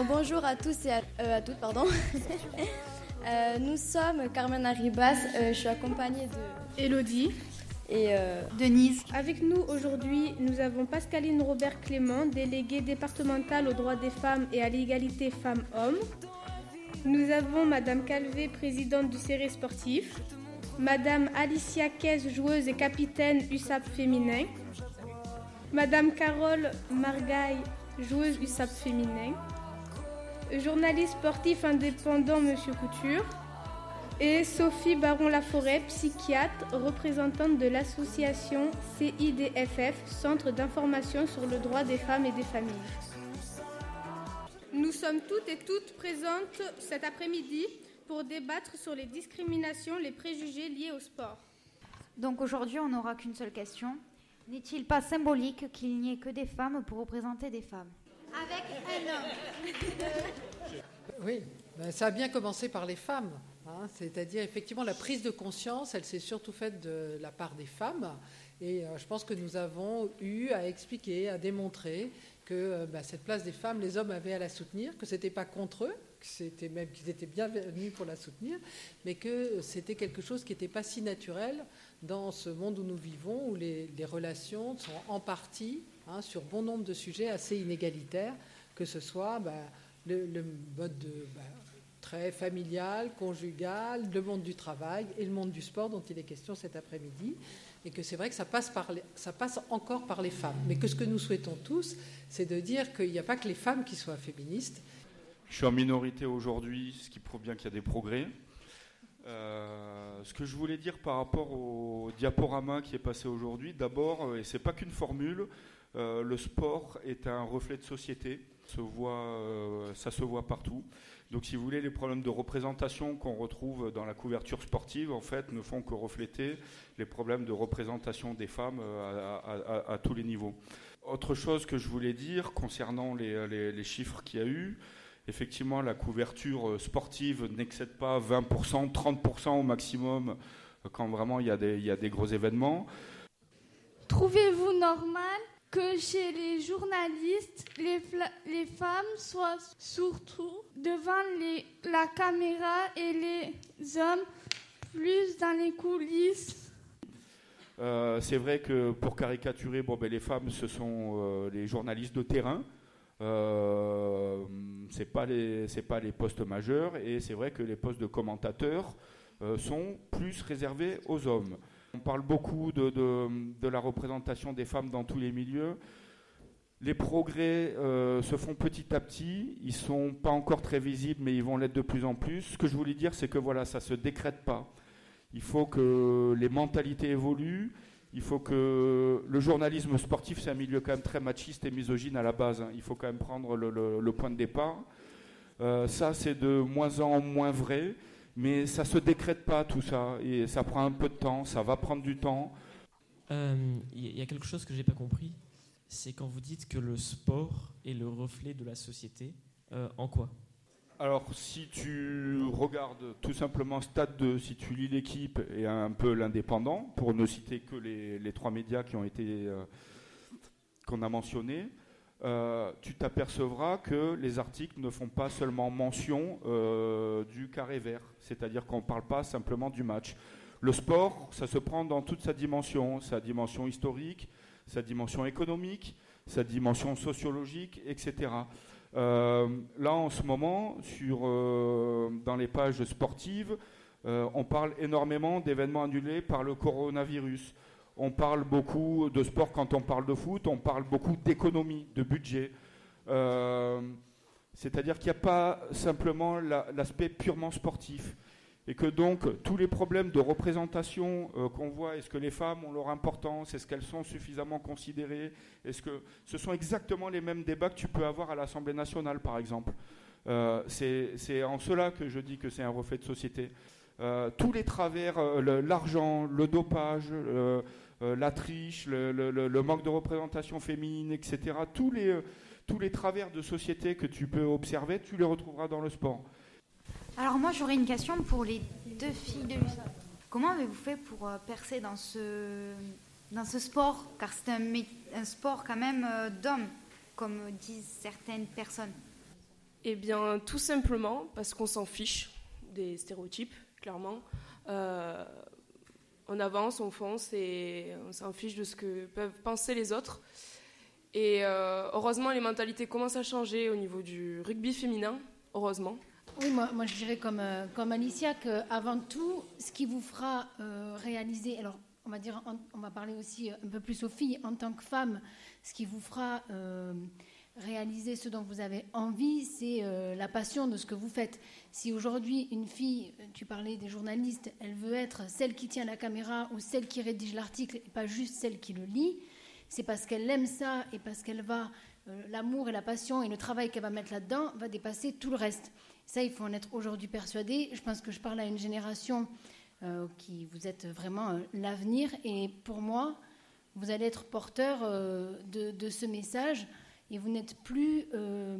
Alors bonjour à tous et à, euh, toutes, pardon. Euh, nous sommes Carmen Arribas, euh, je suis accompagnée de Elodie et Denise. Avec nous aujourd'hui, nous avons Pascaline Robert Clément, déléguée départementale aux droits des femmes et à l'égalité femmes-hommes. Nous avons Madame Calvé, présidente du série sportif. Madame Alicia Kez, joueuse et capitaine USAP féminin. Madame Carole Margaille, joueuse USAP féminin journaliste sportif indépendant Monsieur Couture, et Sophie Baron-Laforêt, psychiatre, représentante de l'association CIDFF, Centre d'information sur le droit des femmes et des familles. Nous sommes toutes et toutes présentes cet après-midi pour débattre sur les discriminations, les préjugés liés au sport. Donc aujourd'hui, on n'aura qu'une seule question. N'est-il pas symbolique qu'il n'y ait que des femmes pour représenter des femmes? Avec un homme. Oui, ben, ça a bien commencé par les femmes. Hein. C'est-à-dire, effectivement, la prise de conscience, elle s'est surtout faite de la part des femmes. Et euh, je pense que nous avons eu à expliquer, à démontrer que euh, ben, cette place des femmes, les hommes avaient à la soutenir, que ce n'était pas contre eux, c'était même qu'ils étaient bienvenus pour la soutenir, mais que c'était quelque chose qui n'était pas si naturel dans ce monde où nous vivons, où les relations sont en partie Hein, sur bon nombre de sujets assez inégalitaires, que ce soit bah, le, mode de, bah, très familial, conjugal, le monde du travail et le monde du sport dont il est question cet après-midi. Et que c'est vrai que ça passe, par ça passe encore par les femmes. Mais que ce que nous souhaitons tous, c'est de dire qu'il n'y a pas que les femmes qui soient féministes. Je suis en minorité aujourd'hui, ce qui prouve bien qu'il y a des progrès. Euh, ce que je voulais dire par rapport au diaporama qui est passé aujourd'hui, d'abord, euh, et c'est pas qu'une formule, euh, le sport est un reflet de société, euh, ça se voit partout. Donc, si vous voulez, les problèmes de représentation qu'on retrouve dans la couverture sportive, en fait, ne font que refléter les problèmes de représentation des femmes euh, à, tous les niveaux. Autre chose que je voulais dire concernant les, chiffres qu'il y a eu, effectivement, la couverture sportive n'excède pas 20%, 30% au maximum quand vraiment il y a des gros événements. Trouvez-vous normal que chez les journalistes, les, femmes soient surtout devant la caméra et les hommes plus dans les coulisses. Euh, c'est vrai que pour caricaturer, bon, ben, les femmes, ce sont euh, les journalistes de terrain. Euh, c'est pas les c'est pas les postes majeurs et c'est vrai que les postes de commentateurs euh, sont plus réservés aux hommes. On parle beaucoup de, la représentation des femmes dans tous les milieux. Les progrès euh, se font petit à petit. Ils sont pas encore très visibles, mais ils vont l'être de plus en plus. Ce que je voulais dire, c'est que voilà, ça ne se décrète pas. Il faut que les mentalités évoluent. Il faut que le journalisme sportif, c'est un milieu quand même très machiste et misogyne à la base. Hein. Il faut quand même prendre le, point de départ. Euh, ça, c'est de moins en moins vrai. Mais ça se décrète pas tout ça, et ça prend un peu de temps, ça va prendre du temps. Il euh, y a quelque chose que je n'ai pas compris, c'est quand vous dites que le sport est le reflet de la société, euh, en quoi? Alors, si tu regardes tout simplement Stade 2, si tu lis l'équipe et un peu l'indépendant, pour ne citer que les, trois médias qui ont été euh, qu'on a mentionnés, euh, tu t'apercevras que les articles ne font pas seulement mention euh, du carré vert, c'est-à-dire qu'on ne parle pas simplement du match. Le sport, ça se prend dans toute sa dimension, sa dimension historique, sa dimension économique, sa dimension sociologique, etc. Euh, là, en ce moment, dans les pages sportives, on parle énormément d'événements annulés par le coronavirus on parle beaucoup de sport quand on parle de foot, on parle beaucoup d'économie, de budget. Euh, c'est-à-dire qu'il n'y a pas simplement l'aspect purement sportif. Et que donc tous les problèmes de représentation euh, qu'on voit, est-ce que les femmes ont leur importance, est-ce qu'elles sont suffisamment considérées, est-ce que ce sont exactement les mêmes débats que tu peux avoir à l'Assemblée nationale, par exemple. Euh, c'est en cela que je dis que c'est un reflet de société. tous les travers, l'argent, le, dopage, euh, la triche, le, manque de représentation féminine, etc. Tous les, euh, tous les travers de société que tu peux observer, tu les retrouveras dans le sport. Alors moi j'aurais une question pour les deux filles de l'USA. Comment avez-vous fait pour euh, percer dans ce, dans ce sport? Car c'est un, un, sport quand même d'hommes, comme disent certaines personnes. Eh bien, tout simplement parce qu'on s'en fiche des stéréotypes, clairement. Euh, on avance, on fonce et on s'en fiche de ce que peuvent penser les autres. Et euh, heureusement, les mentalités commencent à changer au niveau du rugby féminin, heureusement. Oui, moi, moi je dirais comme, euh, comme Alicia qu'avant tout, ce qui vous fera réaliser, alors on va dire, on va parler aussi un peu plus aux filles en tant que femmes, ce qui vous fera réaliser ce dont vous avez envie, c'est euh, la passion de ce que vous faites. Si aujourd'hui une fille, tu parlais des journalistes, elle veut être celle qui tient la caméra ou celle qui rédige l'article et pas juste celle qui le lit, c'est parce qu'elle aime ça et parce qu'elle va, euh, l'amour et la passion et le travail qu'elle va mettre là-dedans va dépasser tout le reste. Ça, il faut en être aujourd'hui persuadé. Je pense que je parle à une génération euh, qui vous êtes vraiment l'avenir et pour moi, vous allez être porteur de, de ce message et vous n'êtes plus euh,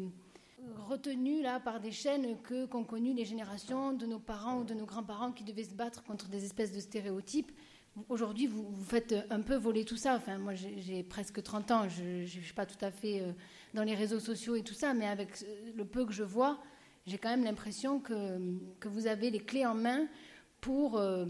retenu là par des chaînes que qu'ont connues les générations de nos parents ou de nos grands-parents qui devaient se battre contre des espèces de stéréotypes. Aujourd'hui, vous, faites un peu voler tout ça. Enfin, moi, j'ai presque 30 ans, je ne suis pas tout à fait euh, dans les réseaux sociaux et tout ça, mais avec le peu que je vois, j'ai quand même l'impression que, que, vous avez les clés en main pour euh,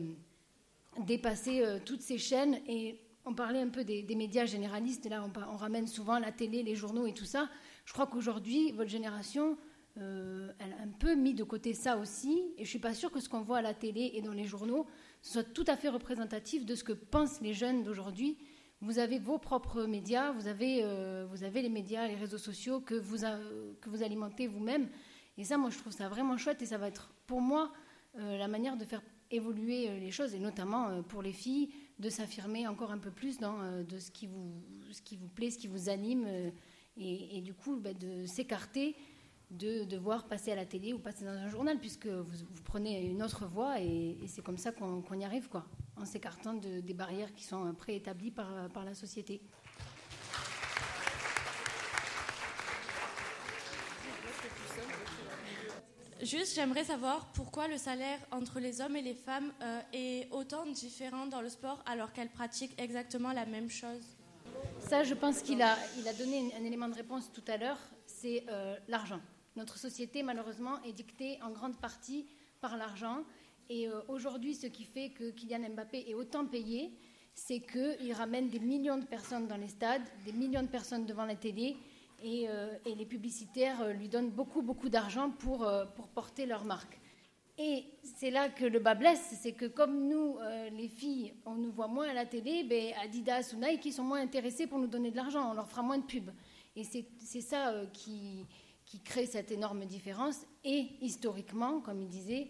dépasser toutes ces chaînes et on parlait un peu des, médias généralistes, là on, ramène souvent la télé, les journaux et tout ça. Je crois qu'aujourd'hui, votre génération, euh, elle a un peu mis de côté ça aussi, et je ne suis pas sûre que ce qu'on voit à la télé et dans les journaux soit tout à fait représentatif de ce que pensent les jeunes d'aujourd'hui. Vous avez vos propres médias, vous avez, euh, les médias, les réseaux sociaux que vous, que vous alimentez vous-même. Et ça, moi, je trouve ça vraiment chouette, et ça va être pour moi euh, la manière de faire évoluer les choses, et notamment pour les filles, de s'affirmer encore un peu plus dans euh, ce qui, vous, ce qui vous plaît, ce qui vous anime, euh, et, du coup bah, de s'écarter de devoir passer à la télé ou passer dans un journal, puisque vous, prenez une autre voie, et, c'est comme ça qu'on y arrive, quoi, en s'écartant de, des barrières qui sont préétablies par, par la société. Juste, j'aimerais savoir pourquoi le salaire entre les hommes et les femmes euh, est autant différent dans le sport alors qu'elles pratiquent exactement la même chose? Ça, je pense qu'il a, il a donné un élément de réponse tout à l'heure, c'est euh, l'argent. Notre société, malheureusement, est dictée en grande partie par l'argent. Et euh, aujourd'hui, ce qui fait que Kylian Mbappé est autant payé, c'est qu'il ramène des millions de personnes dans les stades, des millions de personnes devant la télé, euh, et, les publicitaires euh, lui donnent beaucoup, beaucoup d'argent pour, euh, pour porter leur marque. Et c'est là que le bas blesse, c'est que comme nous, les filles, on nous voit moins à la télé, ben Adidas ou Nike, sont moins intéressés pour nous donner de l'argent, on leur fera moins de pubs. Et c'est ça qui, qui, crée cette énorme différence. Et historiquement, comme il disait,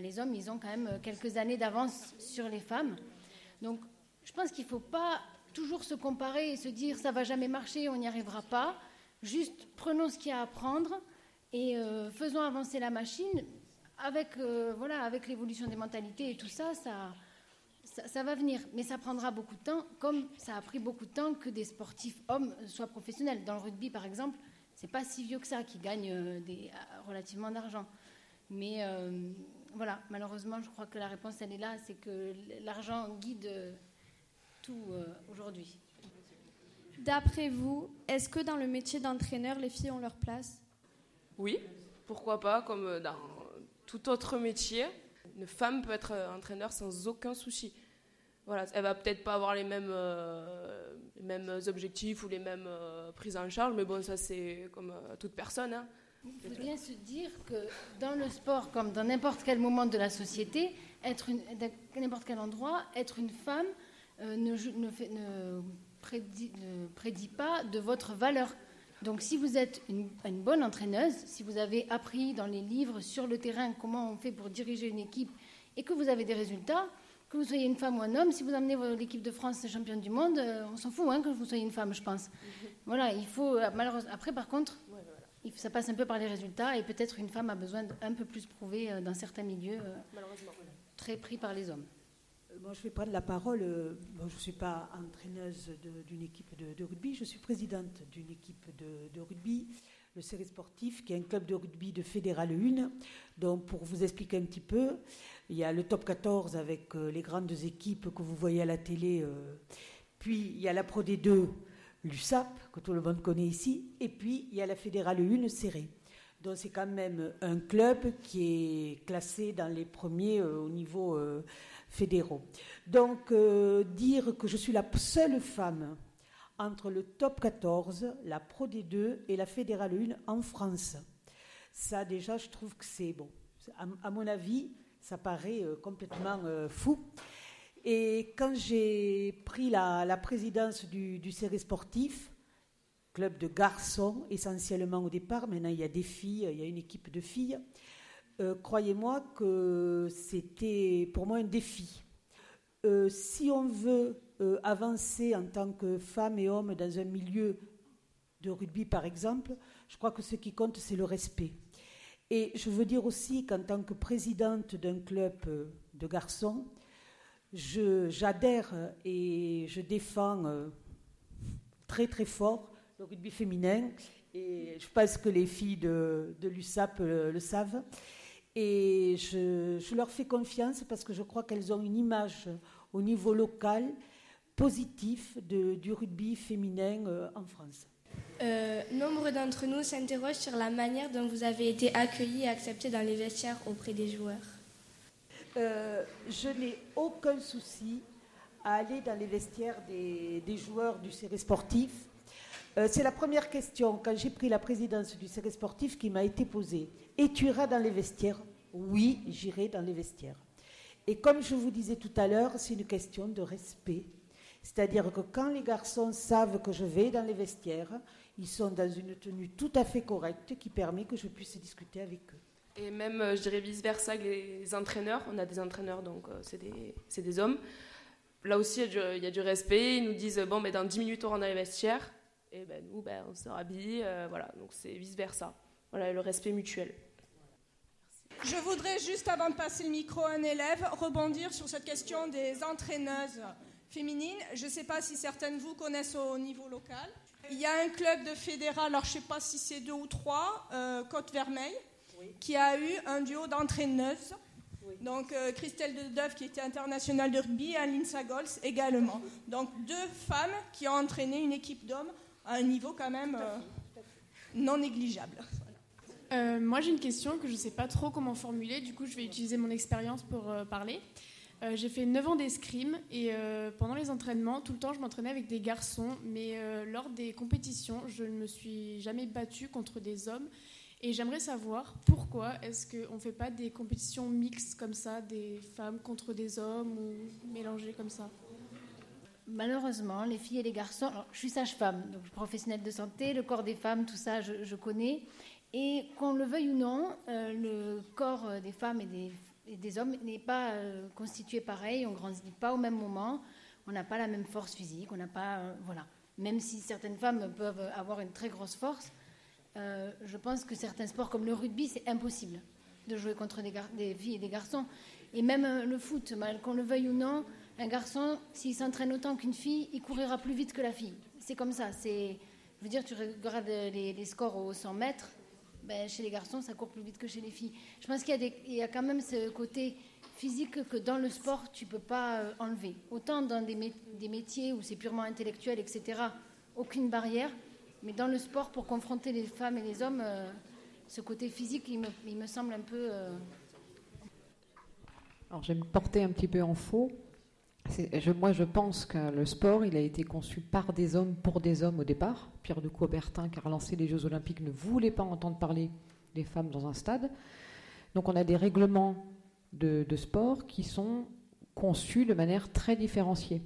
les hommes, ils ont quand même quelques années d'avance sur les femmes. Donc je pense qu'il ne faut pas toujours se comparer et se dire ça va jamais marcher, on n'y arrivera pas. Juste prenons ce qu'il y a à prendre et euh, faisons avancer la machine avec, euh, avec l'évolution des mentalités et tout ça, ça, va venir. Mais ça prendra beaucoup de temps, comme ça a pris beaucoup de temps que des sportifs hommes soient professionnels. Dans le rugby, par exemple, c'est pas si vieux que ça qui gagnent euh, des, relativement d'argent. Mais voilà, malheureusement, je crois que la réponse, elle est là, c'est que l'argent guide tout aujourd'hui. D'après vous, est-ce que dans le métier d'entraîneur, les filles ont leur place? Oui, pourquoi pas, comme dans tout autre métier. Une femme peut être entraîneur sans aucun souci. Voilà, elle va peut-être pas avoir les mêmes, euh, mêmes objectifs ou les mêmes euh, prises en charge, mais bon, ça c'est comme euh, toute personne. Hein. Il faut bien se dire que dans le sport, comme dans n'importe quel moment de la société, être n'importe quel endroit, être une femme ne, ne, fait, ne ne prédit pas de votre valeur. Donc si vous êtes une, bonne entraîneuse, si vous avez appris dans les livres sur le terrain comment on fait pour diriger une équipe et que vous avez des résultats, que vous soyez une femme ou un homme, si vous amenez l'équipe de France championne du monde, euh, on s'en fout hein, que vous soyez une femme, je pense. Mhm. Voilà, il faut euh, malheureusement. Après, par contre, ça passe un peu par les résultats et peut-être une femme a besoin d'un peu plus prouver euh, dans certains milieux, très pris par les hommes. Bon, je vais prendre la parole. Euh, je ne suis pas entraîneuse d'une équipe de, rugby, je suis présidente d'une équipe de, rugby, le Série Sportif, qui est un club de rugby de Fédéral 1. Donc, pour vous expliquer un petit peu, il y a le top 14 avec euh, les grandes équipes que vous voyez à la télé. Euh, puis, il y a la Pro D2, l'USAP, que tout le monde connaît ici. Et puis, il y a la Fédérale 1 serrée. Donc c'est quand même un club qui est classé dans les premiers au niveau fédéraux. Donc dire que je suis la seule femme entre le top 14, la Pro D2 et la Fédérale 1 en France. Ça, déjà, je trouve que c'est bon. À, mon avis, ça paraît euh, complètement euh, fou. Et quand j'ai pris la, présidence du, du sportif, club de garçons essentiellement au départ, maintenant il y a des filles, il y a une équipe de filles, euh, croyez-moi que c'était pour moi un défi. si on veut euh, avancer en tant que femme et homme dans un milieu de rugby, par exemple, je crois que ce qui compte, c'est le respect. Et je veux dire aussi qu'en tant que présidente d'un club euh, de garçons, j'adhère et je défends euh, très très fort le rugby féminin. Et je pense que les filles de, l'USAP le, savent. Et je, je, leur fais confiance parce que je crois qu'elles ont une image au niveau local positif de, du rugby féminin euh, en France euh, Nombre d'entre nous s'interrogent sur la manière dont vous avez été accueillis et acceptés dans les vestiaires auprès des joueurs. Euh, je n'ai aucun souci à aller dans les vestiaires des, des joueurs du série sportif. C'est la première question, quand j'ai pris la présidence du série sportif, qui m'a été posée. Et tu iras dans les vestiaires? Oui, j'irai dans les vestiaires. Et comme je vous disais tout à l'heure, c'est une question de respect c'est-à-dire que quand les garçons savent que je vais dans les vestiaires, ils sont dans une tenue tout à fait correcte qui permet que je puisse discuter avec eux. Et même, euh, je dirais vice-versa, les entraîneurs. On a des entraîneurs, donc euh, c'est des, hommes. Là aussi, il y, a du, respect. Ils nous disent, bon, mais dans 10 minutes, on rentre dans les vestiaires. Et ben, nous, ben, on se rhabille. Euh, voilà, donc c'est vice-versa. Voilà, le respect mutuel. Je voudrais juste, avant de passer le micro à un élève, rebondir sur cette question des entraîneuses féminine. Je ne sais pas si certaines de vous connaissent au niveau local. Il y a un club de fédéral, alors je ne sais pas si c'est deux ou trois, euh, Côte Vermeille, qui a eu un duo d'entraîneuses. Donc euh, Christelle Dedeuf qui était internationale de rugby et Aline Sagols également. Donc deux femmes qui ont entraîné une équipe d'hommes à un niveau quand même euh, non négligeable. moi j'ai une question que je ne sais pas trop comment formuler, du coup je vais utiliser mon expérience pour parler. Euh, j'ai fait 9 ans d'escrime et euh, pendant les entraînements, tout le temps, je m'entraînais avec des garçons, mais euh, lors des compétitions, je ne me suis jamais battue contre des hommes. Et j'aimerais savoir pourquoi est-ce qu'on ne fait pas des compétitions mixtes comme ça, des femmes contre des hommes ou mélangées comme ça? Malheureusement, les filles et les garçons, alors, je suis sage-femme, donc professionnelle de santé, le corps des femmes, tout ça, je, connais. Et qu'on le veuille ou non, le corps des femmes et des hommes n'est pas euh, constitué pareil, on grandit pas au même moment, on n'a pas la même force physique, on n'a pas, euh, voilà. Même si certaines femmes peuvent avoir une très grosse force, euh, je pense que certains sports comme le rugby, c'est impossible de jouer contre des, des, filles et des garçons. Et même le foot, mal qu'on le veuille ou non, un garçon, s'il s'entraîne autant qu'une fille, il courira plus vite que la fille. C'est comme ça. C'est, je veux dire, tu regardes les, scores aux 100 mètres, ben, chez les garçons, ça court plus vite que chez les filles. Je pense qu'il y, a quand même ce côté physique que dans le sport, tu ne peux pas euh, enlever. Autant dans des, métiers où c'est purement intellectuel, etc., aucune barrière. Mais dans le sport, pour confronter les femmes et les hommes, euh, ce côté physique, il me, semble un peu... Euh, Alors, je vais me porter un petit peu en faux. Moi, je pense que le sport, il a été conçu par des hommes pour des hommes au départ. Pierre de Coubertin, qui a relancé les Jeux Olympiques, ne voulait pas entendre parler des femmes dans un stade. Donc, on a des règlements de, sport qui sont conçus de manière très différenciée.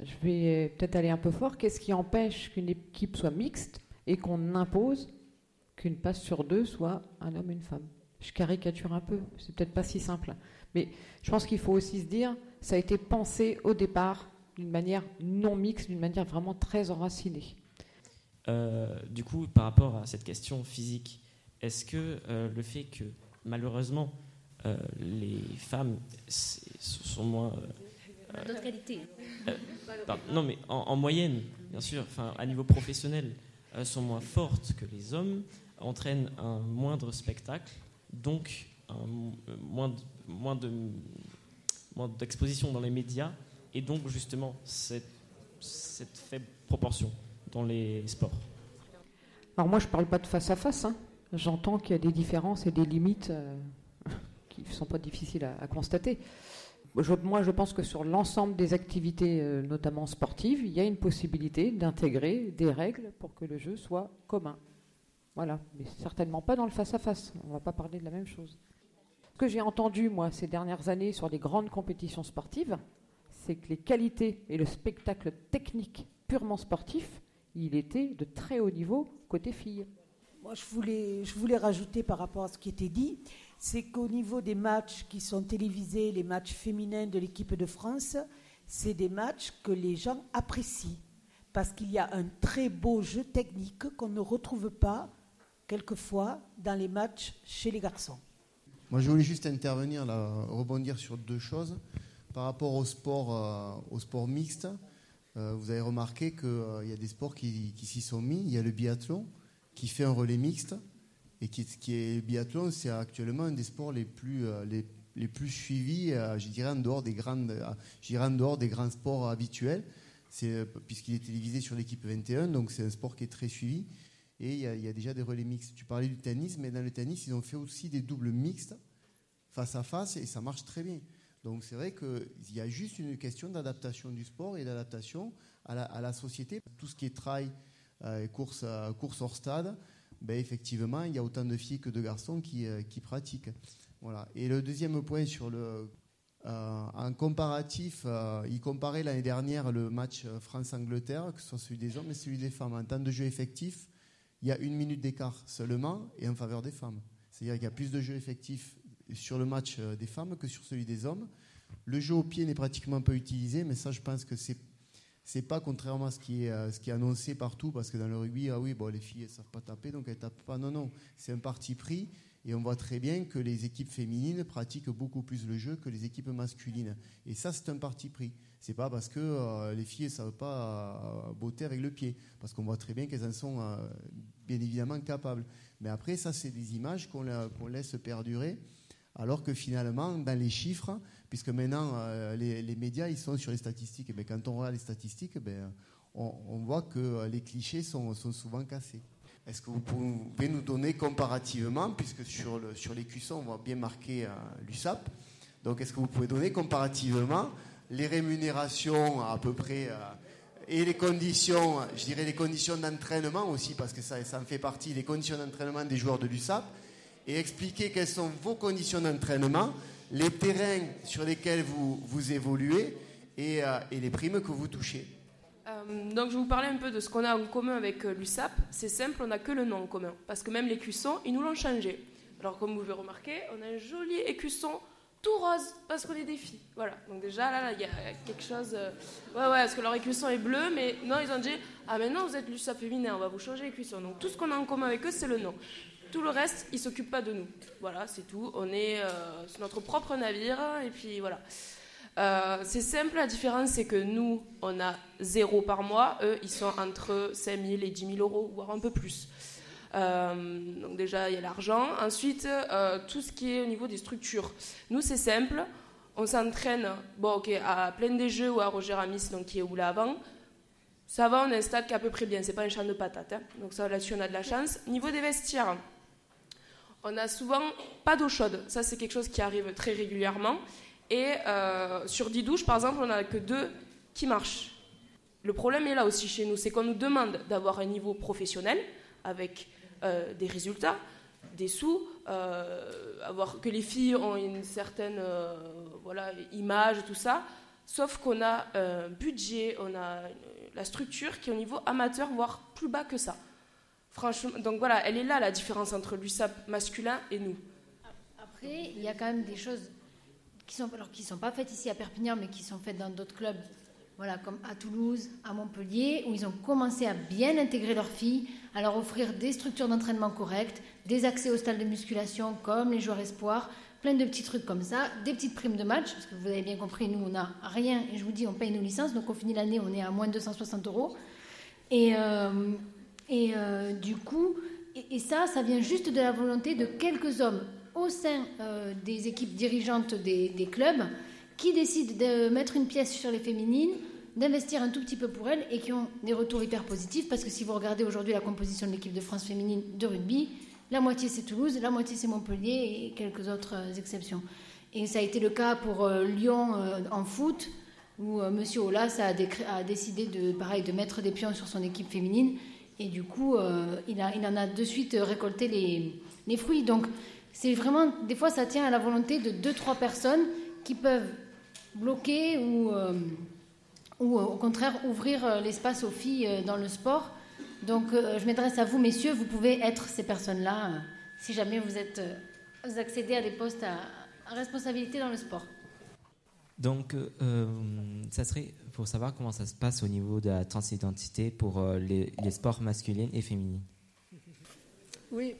Je vais peut-être aller un peu fort. Qu'est-ce qui empêche qu'une équipe soit mixte et qu'on impose qu'une passe sur deux soit un homme et une femme? Je caricature un peu, c'est peut-être pas si simple. Mais je pense qu'il faut aussi se dire, ça a été pensé au départ d'une manière non mixte, d'une manière vraiment très enracinée. Euh, du coup, par rapport à cette question physique, est-ce que euh, le fait que malheureusement euh, les femmes sont moins d'autres qualités non, mais en, moyenne, bien sûr, enfin à niveau professionnel, sont moins fortes que les hommes, entraînent un moindre spectacle, donc un, moins, moins de d'exposition dans les médias et donc justement cette, faible proportion dans les sports Alors moi je ne parle pas de face à face, hein. j'entends qu'il y a des différences et des limites euh, qui ne sont pas difficiles à, constater. moi, je pense que sur l'ensemble des activités, euh, notamment sportives, il y a une possibilité d'intégrer des règles pour que le jeu soit commun. Voilà, mais certainement pas dans le face-à-face. On ne va pas parler de la même chose. Ce que j'ai entendu, moi, ces dernières années sur les grandes compétitions sportives, c'est que les qualités et le spectacle technique purement sportif, il était de très haut niveau côté filles. Moi, je voulais, je voulais rajouter par rapport à ce qui était dit, c'est qu'au niveau des matchs qui sont télévisés, les matchs féminins de l'équipe de France, c'est des matchs que les gens apprécient parce qu'il y a un très beau jeu technique qu'on ne retrouve pas quelquefois dans les matchs chez les garçons. Moi, je voulais juste intervenir, rebondir sur deux choses. Par rapport au sport, euh, mixte, euh, vous avez remarqué qu'il euh, y a des sports qui, s'y sont mis. Il y a le biathlon qui fait un relais mixte. Et qui, qui est biathlon, c'est actuellement un des sports les plus, suivis, je dirais, en dehors des, grandes, en dehors des grands sports habituels. Puisqu'il est télévisé sur l'équipe 21, donc c'est un sport qui est très suivi. Et il y, a, déjà des relais mixtes. Tu parlais du tennis, mais dans le tennis, ils ont fait aussi des doubles mixtes face à face et ça marche très bien. Donc c'est vrai qu'il y a juste une question d'adaptation du sport et d'adaptation à la, société. Tout ce qui est trail euh, course, euh, course hors stade, ben, effectivement, il y a autant de filles que de garçons qui, euh, pratiquent. Voilà. Et le deuxième point sur le, en comparatif, il comparait l'année dernière le match France-Angleterre, que ce soit celui des hommes et celui des femmes. En temps de jeu effectif, il y a une minute d'écart seulement et en faveur des femmes. C'est-à-dire qu'il y a plus de jeux effectifs sur le match euh, des femmes que sur celui des hommes. Le jeu au pied n'est pratiquement pas utilisé, mais ça, je pense que c'est c'est pas contrairement à ce qui est euh, ce qui est annoncé partout, parce que dans le rugby, ah oui, bon, les filles elles savent pas taper, donc elles tapent pas. Non, non, c'est un parti pris, et on voit très bien que les équipes féminines pratiquent beaucoup plus le jeu que les équipes masculines. Et ça, c'est un parti pris. C'est pas parce que euh, les filles ne savent pas botter avec le pied, parce qu'on voit très bien qu'elles en sont bien évidemment capables. Mais après, ça, c'est des images qu'on laisse perdurer alors que finalement, dans les chiffres, puisque maintenant euh, les, médias ils sont sur les statistiques, et bien, quand on regarde les statistiques, ben, on, voit que euh, les clichés sont, souvent cassés. Est-ce que vous pouvez nous donner comparativement, puisque sur, le, sur les cuissons, on voit bien marquer euh, l'USAP, donc est-ce que vous pouvez donner comparativement les rémunérations à peu près et les conditions, je dirais les conditions d'entraînement aussi, parce que ça, en fait partie, les conditions d'entraînement des joueurs de l'USAP, et expliquer quelles sont vos conditions d'entraînement, les terrains sur lesquels vous, évoluez euh, et les primes que vous touchez. Euh, donc je vais vous parler un peu de ce qu'on a en commun avec euh, l'USAP. C'est simple, on n'a que le nom en commun. Parce que même les cuissons, ils nous l'ont changé. Alors comme vous pouvez remarquer, on a un joli écusson tout rose parce qu'on est des filles. Voilà. Donc déjà là, il y a quelque chose. Ouais ouais, parce que leur écusson est bleu, mais non, ils ont dit ah maintenant vous êtes l'USAP féminin, on va vous changer l'écusson. Donc tout ce qu'on a en commun avec eux, c'est le nom. Tout le reste, ils s'occupent pas de nous. Voilà, c'est tout. On est euh, sur notre propre navire et puis voilà. Euh, c'est simple, la différence c'est que nous, on a zéro par mois, eux, ils sont entre 5 000 et 10 000 euros, voire un peu plus. Euh, donc déjà, il y a l'argent. Ensuite, tout ce qui est au niveau des structures. Nous, c'est simple, on s'entraîne bon, ok, à plein des jeux ou à Roger Ramis, donc qui est où là avant. Ça va, on a un peu près bien, c'est pas un champ de patates. Hein. Donc ça, là-dessus, on a de la chance. Niveau des vestiaires, on a souvent pas d'eau chaude. Ça, c'est quelque chose qui arrive très régulièrement. Et euh, sur 10 douches, par exemple, on n'a que deux qui marchent. Le problème est là aussi chez nous, c'est qu'on nous demande d'avoir un niveau professionnel avec euh, des résultats, des sous, euh, avoir que les filles ont une certaine voilà image, tout ça. Sauf qu'on a un budget, on a la structure qui est au niveau amateur, voire plus bas que ça. Franchement, donc voilà, elle est là la différence entre l'USAP masculin et nous. Après, il y a quand même des choses qui sont alors qui sont pas faites ici à Perpignan, mais qui sont faites dans d'autres clubs, voilà, comme à Toulouse, à Montpellier, où ils ont commencé à bien intégrer leurs filles, à leur offrir des structures d'entraînement correctes, des accès aux stades de musculation comme les joueurs espoirs, plein de petits trucs comme ça, des petites primes de match, parce que vous avez bien compris, nous on n'a rien, et je vous dis, on paye nos licences, donc au finit l'année, on est à moins de 260 euros. Et, euh, et euh, du coup, et, ça, ça vient juste de la volonté de quelques hommes au sein euh, des équipes dirigeantes des, clubs qui décident de mettre une pièce sur les féminines, d'investir un tout petit peu pour elles et qui ont des retours hyper positifs parce que si vous regardez aujourd'hui la composition de l'équipe de France féminine de rugby, La moitié c'est Toulouse, la moitié c'est Montpellier et quelques autres exceptions. Et ça a été le cas pour Lyon en foot, où Monsieur Aulas a, a, décidé de, pareil, de mettre des pions sur son équipe féminine. Et du coup, il, a, il, en a de suite récolté les, les fruits. Donc, c'est vraiment, des fois, ça tient à la volonté de deux, trois personnes qui peuvent bloquer ou, euh, ou euh, au contraire ouvrir euh, l'espace aux filles dans le sport. Donc, je m'adresse à vous, messieurs, vous pouvez être ces personnes-là si jamais vous, êtes, vous accédez à des postes à, responsabilité dans le sport. Donc, ça serait pour savoir comment ça se passe au niveau de la transidentité pour les, les sports masculins et féminins. Oui,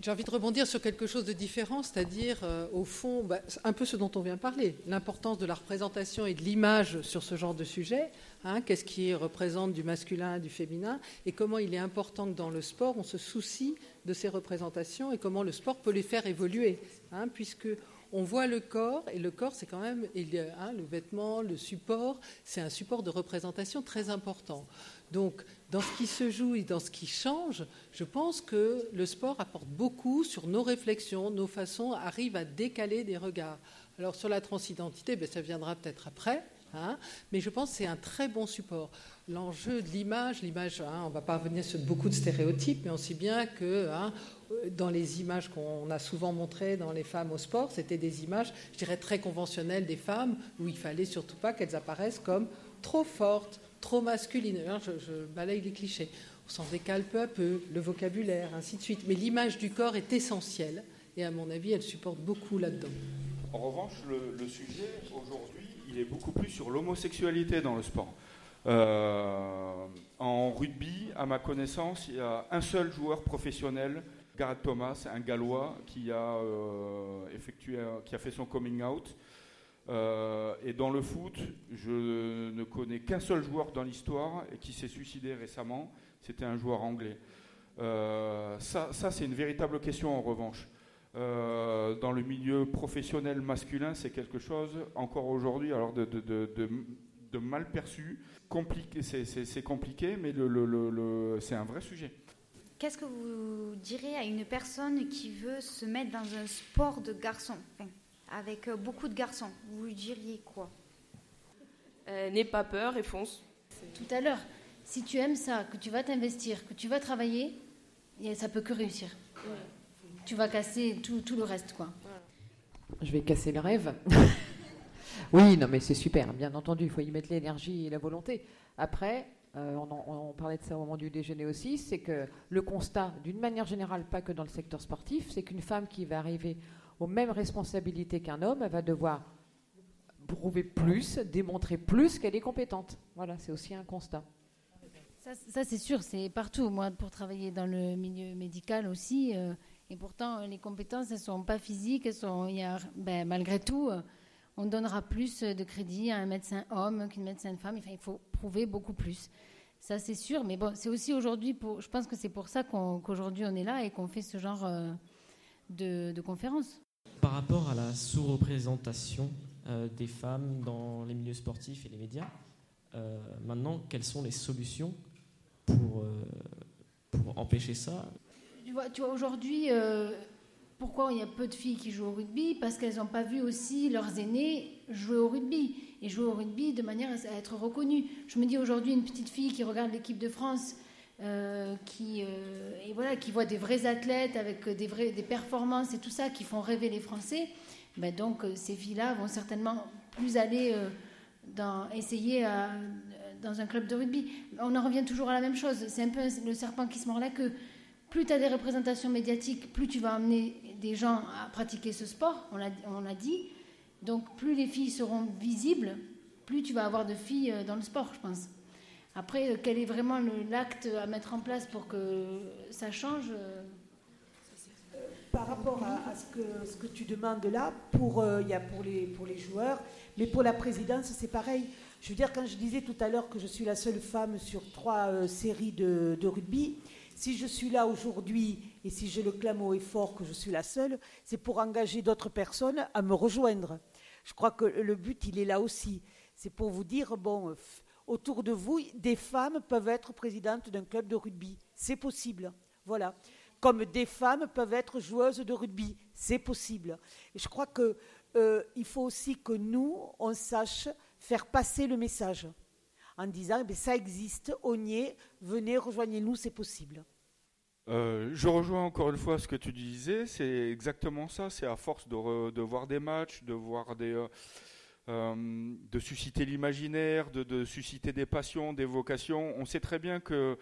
j'ai envie de rebondir sur quelque chose de différent, c'est-à-dire, euh, au fond, bah, un peu ce dont on vient de parler, l'importance de la représentation et de l'image sur ce genre de sujet. Hein, qu'est-ce qui représente du masculin, du féminin, et comment il est important que dans le sport, on se soucie de ces représentations et comment le sport peut les faire évoluer, hein, puisque on voit le corps, et le corps, c'est quand même hein, le vêtement, le support, c'est un support de représentation très important. Donc, dans ce qui se joue et dans ce qui change, je pense que le sport apporte beaucoup sur nos réflexions, nos façons, arrive à décaler des regards. Alors, sur la transidentité, ben, ça viendra peut-être après, hein, mais je pense que c'est un très bon support. L'enjeu de l'image, l'image, hein, on ne va pas revenir sur beaucoup de stéréotypes, mais on sait bien que hein, dans les images qu'on a souvent montrées dans les femmes au sport, c'était des images, je dirais, très conventionnelles des femmes, où il fallait surtout pas qu'elles apparaissent comme trop fortes, trop masculine. Hein, je, balaye les clichés. On s'en décale peu à peu, le vocabulaire, ainsi de suite. Mais l'image du corps est essentielle et à mon avis, elle supporte beaucoup là-dedans. En revanche, le, sujet aujourd'hui, il est beaucoup plus sur l'homosexualité dans le sport. Euh, en rugby, à ma connaissance, il y a un seul joueur professionnel, Gareth Thomas, un Gallois, qui a euh, effectué, qui a fait son coming out euh, et dans le foot, je ne connais qu'un seul joueur dans l'histoire et qui s'est suicidé récemment. C'était un joueur anglais. Euh, ça, c'est une véritable question en revanche. Euh, dans le milieu professionnel masculin, c'est quelque chose encore aujourd'hui, alors de, mal perçu. Compliqué, c'est compliqué, mais c'est un vrai sujet. Qu'est-ce que vous direz à une personne qui veut se mettre dans un sport de garçon? Avec euh, beaucoup de garçons, vous diriez quoi? Euh, N'aie pas peur et fonce. Tout à l'heure, si tu aimes ça, que tu vas t'investir, que tu vas travailler, ça peut que réussir. Tu vas casser tout, tout, le reste, quoi. Je vais casser le rêve. oui, non, mais c'est super, bien entendu, il faut y mettre l'énergie et la volonté. Après, euh, on, on, parlait de ça au moment du déjeuner aussi, c'est que le constat, d'une manière générale, pas que dans le secteur sportif, c'est qu'une femme qui va arriver aux mêmes responsabilités qu'un homme, elle va devoir prouver plus, démontrer plus qu'elle est compétente. Voilà, c'est aussi un constat. Ça, c'est sûr, c'est partout. Moi, pour travailler dans le milieu médical aussi, euh, et pourtant, les compétences, elles ne sont pas physiques, ben, malgré tout, euh, on donnera plus de crédit à un médecin homme qu'une médecin femme. Il faut prouver beaucoup plus. Ça, c'est sûr. Mais bon, c'est aussi aujourd'hui, je pense que c'est pour ça qu'aujourd'hui on, est là et qu'on fait ce genre euh, de, de conférences. Par rapport à la sous-représentation euh, des femmes dans les milieux sportifs et les médias, euh, maintenant, quelles sont les solutions pour, euh, pour empêcher ça? Tu vois, tu vois aujourd'hui, pourquoi il y a peu de filles qui jouent au rugby? Parce qu'elles n'ont pas vu aussi leurs aînés jouer au rugby. Et jouer au rugby de manière à être reconnues. Je me dis aujourd'hui, une petite fille qui regarde l'équipe de France euh, qui, euh, et voilà, qui voient des vrais athlètes avec des, vrais, des performances et tout ça qui font rêver les Français, ben donc euh, ces filles-là vont certainement plus aller essayer dans un club de rugby. On en revient toujours à la même chose. C'est un peu le serpent qui se mord la queue. Plus tu as des représentations médiatiques, plus tu vas amener des gens à pratiquer ce sport, on l'a dit. Donc plus les filles seront visibles, plus tu vas avoir de filles dans le sport, je pense. Après, euh, quel est vraiment l'acte à mettre en place pour que ça change euh Par rapport à, ce, que, ce, que, tu demandes là, pour, euh, y a pour les, pour les joueurs, mais pour la présidence, c'est pareil. Je veux dire, quand je disais tout à l'heure que je suis la seule femme sur trois séries de, de, rugby, si je suis là aujourd'hui et si je le clame haut et fort que je suis la seule, c'est pour engager d'autres personnes à me rejoindre. Je crois que le but, il est là aussi. C'est pour vous dire, bon, autour de vous, des femmes peuvent être présidentes d'un club de rugby. C'est possible. Voilà. comme des femmes peuvent être joueuses de rugby. C'est possible. Et je crois qu'il euh, faut aussi que nous, on sache faire passer le message en disant eh ça existe, on y est, venez, rejoignez-nous, c'est possible. Euh, je rejoins encore une fois ce que tu disais, c'est exactement ça, c'est à force de, voir des matchs, de voir des... Euh, euh, de susciter l'imaginaire, de, susciter des passions, des vocations. On sait très bien que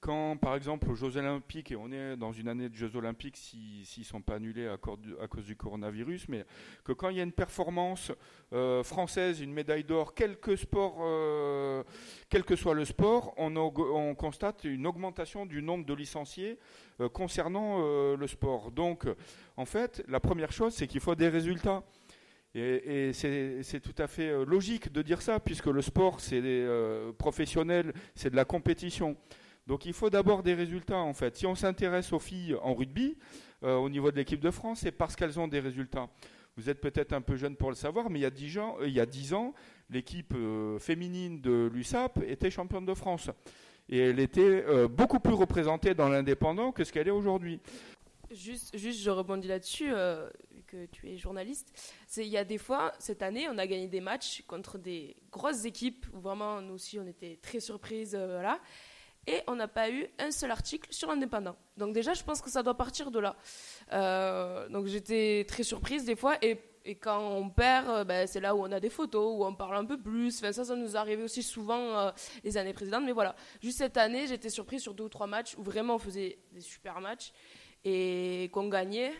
quand, par exemple, aux Jeux Olympiques, et on est dans une année de Jeux Olympiques s'ils ne sont pas annulés à, cause du coronavirus, mais que quand il y a une performance euh, française, une médaille d'or, quel que sport, euh, quel que soit le sport, on, constate une augmentation du nombre de licenciés concernant le sport. Donc, en fait, la première chose, c'est qu'il faut des résultats. Et, c'est tout à fait logique de dire ça, puisque le sport, c'est professionnel, c'est de la compétition. Donc il faut d'abord des résultats en fait. Si on s'intéresse aux filles en rugby, euh, au niveau de l'équipe de France, c'est parce qu'elles ont des résultats. Vous êtes peut-être un peu jeune pour le savoir, mais il y a 10 ans, euh, il y a 10 ans l'équipe euh, féminine de l'USAP était championne de France. Et elle était beaucoup plus représentée dans l'indépendant que ce qu'elle est aujourd'hui. Juste, juste, je rebondis là-dessus, que tu es journaliste. Il y a des fois, cette année, on a gagné des matchs contre des grosses équipes, où vraiment, nous aussi, on était très surprises. voilà et on n'a pas eu un seul article sur l'indépendant. Donc déjà, je pense que ça doit partir de là. Euh, donc j'étais très surprise des fois, et, quand on perd, euh, ben, c'est là où on a des photos, où on parle un peu plus. Enfin, ça, ça nous arrivait aussi souvent euh, les années précédentes. Mais voilà, juste cette année, j'étais surprise sur deux ou trois matchs où vraiment on faisait des super matchs et qu'on gagnait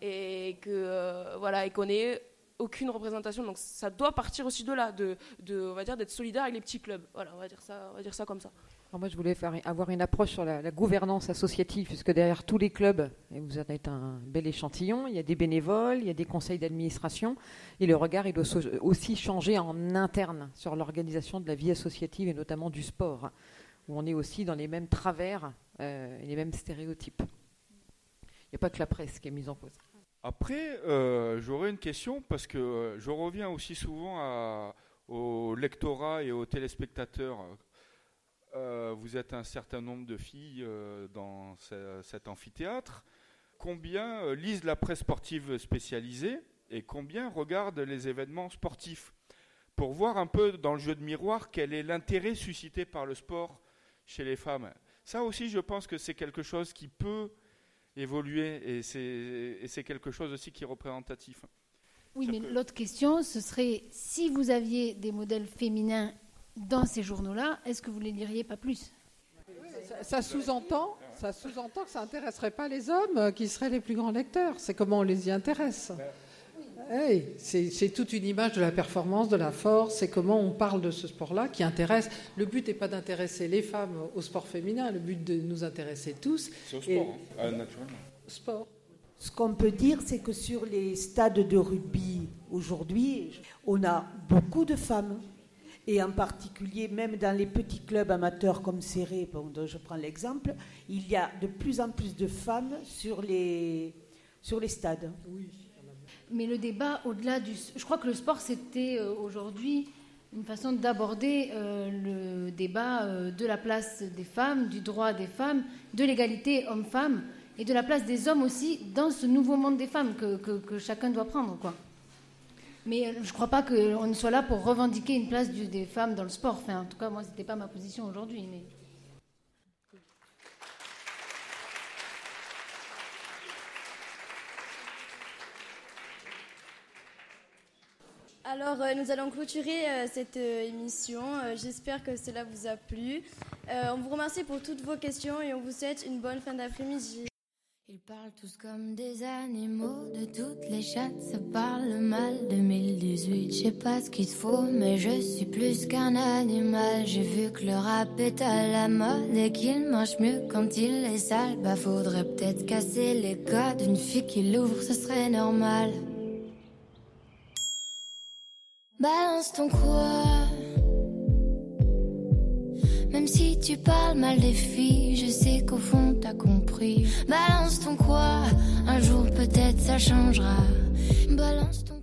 et que voilà et qu'on ait aucune représentation. Donc ça doit partir aussi de là, de, on va dire d'être solidaire avec les petits clubs. Voilà, on va dire ça, on va dire ça comme ça moi, je voulais avoir une approche sur la, gouvernance associative, puisque derrière tous les clubs, et vous en êtes un bel échantillon, il y a des bénévoles, il y a des conseils d'administration, et le regard, il doit aussi changer en interne sur l'organisation de la vie associative, et notamment du sport, où on est aussi dans les mêmes travers euh, et les mêmes stéréotypes. Il n'y a pas que la presse qui est mise en cause. Après, euh, j'aurais une question, parce que euh, je reviens aussi souvent au lectorat et aux téléspectateurs euh, vous êtes un certain nombre de filles dans cet amphithéâtre. Combien lisent la presse sportive spécialisée et combien regardent les événements sportifs? Pour voir un peu dans le jeu de miroir quel est l'intérêt suscité par le sport chez les femmes. Ça aussi, je pense que c'est quelque chose qui peut évoluer et c'est quelque chose aussi qui est représentatif. Oui, mais l'autre question, ce serait si vous aviez des modèles féminins dans ces journaux-là, est-ce que vous ne les liriez pas plus? Ça, sous-entend, ça sous-entend que ça n'intéresserait pas les hommes euh, qui seraient les plus grands lecteurs. C'est comment on les y intéresse. C'est toute une image de la performance, de la force, c'est comment on parle de ce sport-là qui intéresse. Le but n'est pas d'intéresser les femmes au sport féminin, le but de nous intéresser tous. C'est au sport, hein, euh, naturellement. Sport. Ce qu'on peut dire, c'est que sur les stades de rugby aujourd'hui, on a beaucoup de femmes et en particulier même dans les petits clubs amateurs comme Serré, dont je prends l'exemple, il y a de plus en plus de femmes sur les, sur les stades. Mais le débat, au-delà du... Je crois que le sport, c'était euh, aujourd'hui une façon d'aborder euh, le débat euh, de la place des femmes, du droit des femmes, de l'égalité homme-femme, et de la place des hommes aussi dans ce nouveau monde des femmes que, chacun doit prendre. Mais je ne crois pas qu'on soit là pour revendiquer une place des femmes dans le sport. Enfin, en tout cas, moi, ce n'était pas ma position aujourd'hui. Alors, euh, nous allons clôturer euh, cette émission. J'espère que cela vous a plu. on vous remercie pour toutes vos questions et on vous souhaite une bonne fin d'après-midi. Ils parlent tous comme des animaux, de toutes les chattes, ça parle mal. 2018, je sais pas ce qu'il faut, mais je suis plus qu'un animal. J'ai vu que le rap est à la mode et qu'il mange mieux quand il est sale. Bah faudrait peut-être casser les codes d'une fille qui l'ouvre, ce serait normal. Balance ton quoi même si tu parles mal des filles, je sais qu'au fond t'as compris. Balance ton quoi, un jour peut-être ça changera. Balance ton